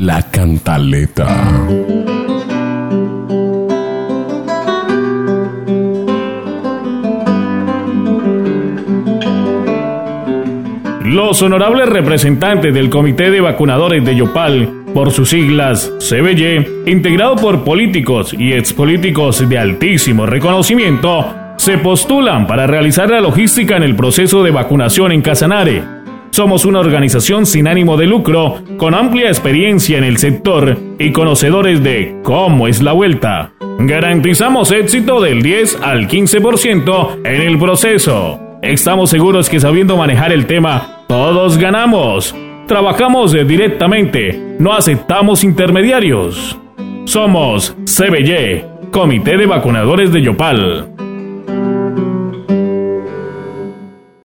La cantaleta. Los honorables representantes del Comité de Vacunadores de Yopal, por sus siglas CBY, integrado por políticos y expolíticos de altísimo reconocimiento, se postulan para realizar la logística en el proceso de vacunación en Casanare. Somos una organización sin ánimo de lucro, con amplia experiencia en el sector y conocedores de cómo es la vuelta. Garantizamos éxito del 10 al 15% en el proceso. Estamos seguros que sabiendo manejar el tema, todos ganamos. Trabajamos directamente, no aceptamos intermediarios. Somos CBY, Comité de Vacunadores de Yopal.